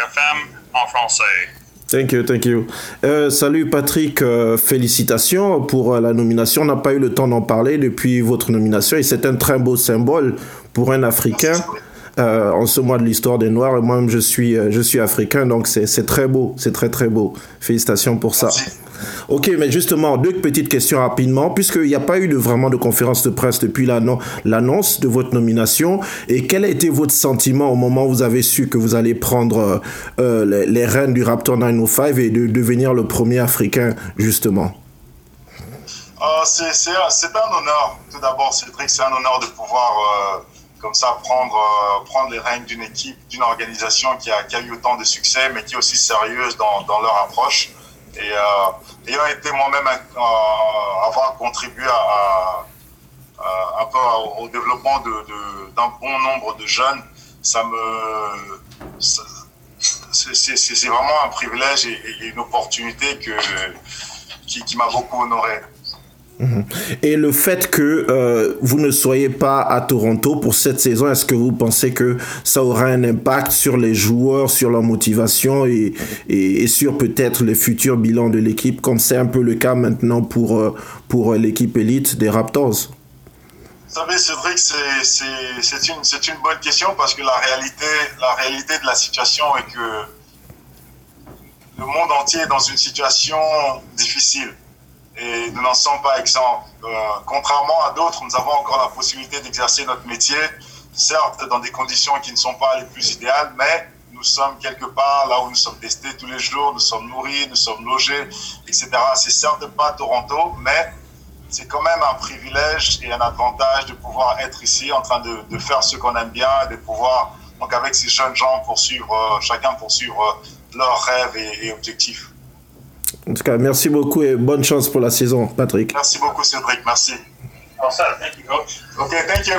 FM en français. Thank you, thank you. Euh, salut Patrick, euh, félicitations pour euh, la nomination. On n'a pas eu le temps d'en parler depuis votre nomination et c'est un très beau symbole pour un Africain. Euh, en ce mois de l'histoire des Noirs, moi-même je suis, je suis africain, donc c'est très beau, c'est très très beau. Félicitations pour ça. Merci. Ok, mais justement, deux petites questions rapidement, puisqu'il n'y a pas eu vraiment de conférence de presse depuis l'annon- l'annonce de votre nomination. Et quel a été votre sentiment au moment où vous avez su que vous allez prendre euh, euh, les, les rênes du Raptor 905 et de devenir le premier Africain, justement? Euh, c'est un honneur. Tout d'abord, Cédric, c'est un honneur de pouvoir, euh, comme ça, prendre, prendre les règnes d'une équipe, d'une organisation qui a, qui a eu autant de succès, mais qui est aussi sérieuse dans leur approche. Et euh, ayant été moi-même, avoir contribué à, un peu au, développement d'un bon nombre de jeunes, ça me. c'est- vraiment un privilège et, une opportunité que, qui m'a beaucoup honoré. Et le fait que euh, vous ne soyez pas à Toronto pour cette saison, est-ce que vous pensez que ça aura un impact sur les joueurs, sur leur motivation et, et, sur peut-être les futurs bilans de l'équipe, comme c'est un peu le cas maintenant pour, euh, pour l'équipe élite des Raptors? Vous savez, Cédric, c'est- une, une bonne question parce que la réalité, la réalité de la situation est que le monde entier est dans une situation difficile et nous n'en sommes pas exempts. Euh, contrairement à d'autres, nous avons encore la possibilité d'exercer notre métier, certes dans des conditions qui ne sont pas les plus idéales, mais nous sommes quelque part là où nous sommes testés tous les jours, nous sommes nourris, nous sommes logés, etc. C'est certes pas Toronto, mais c'est quand même un privilège et un avantage de pouvoir être ici en train de, de faire ce qu'on aime bien, de pouvoir, donc avec ces jeunes gens, poursuivre, euh, chacun poursuivre euh, leurs rêves et, et objectifs. En tout cas, merci beaucoup et bonne chance pour la saison, Patrick. Merci beaucoup, Cédric. Merci. All set. Thank you, coach. OK, thank you.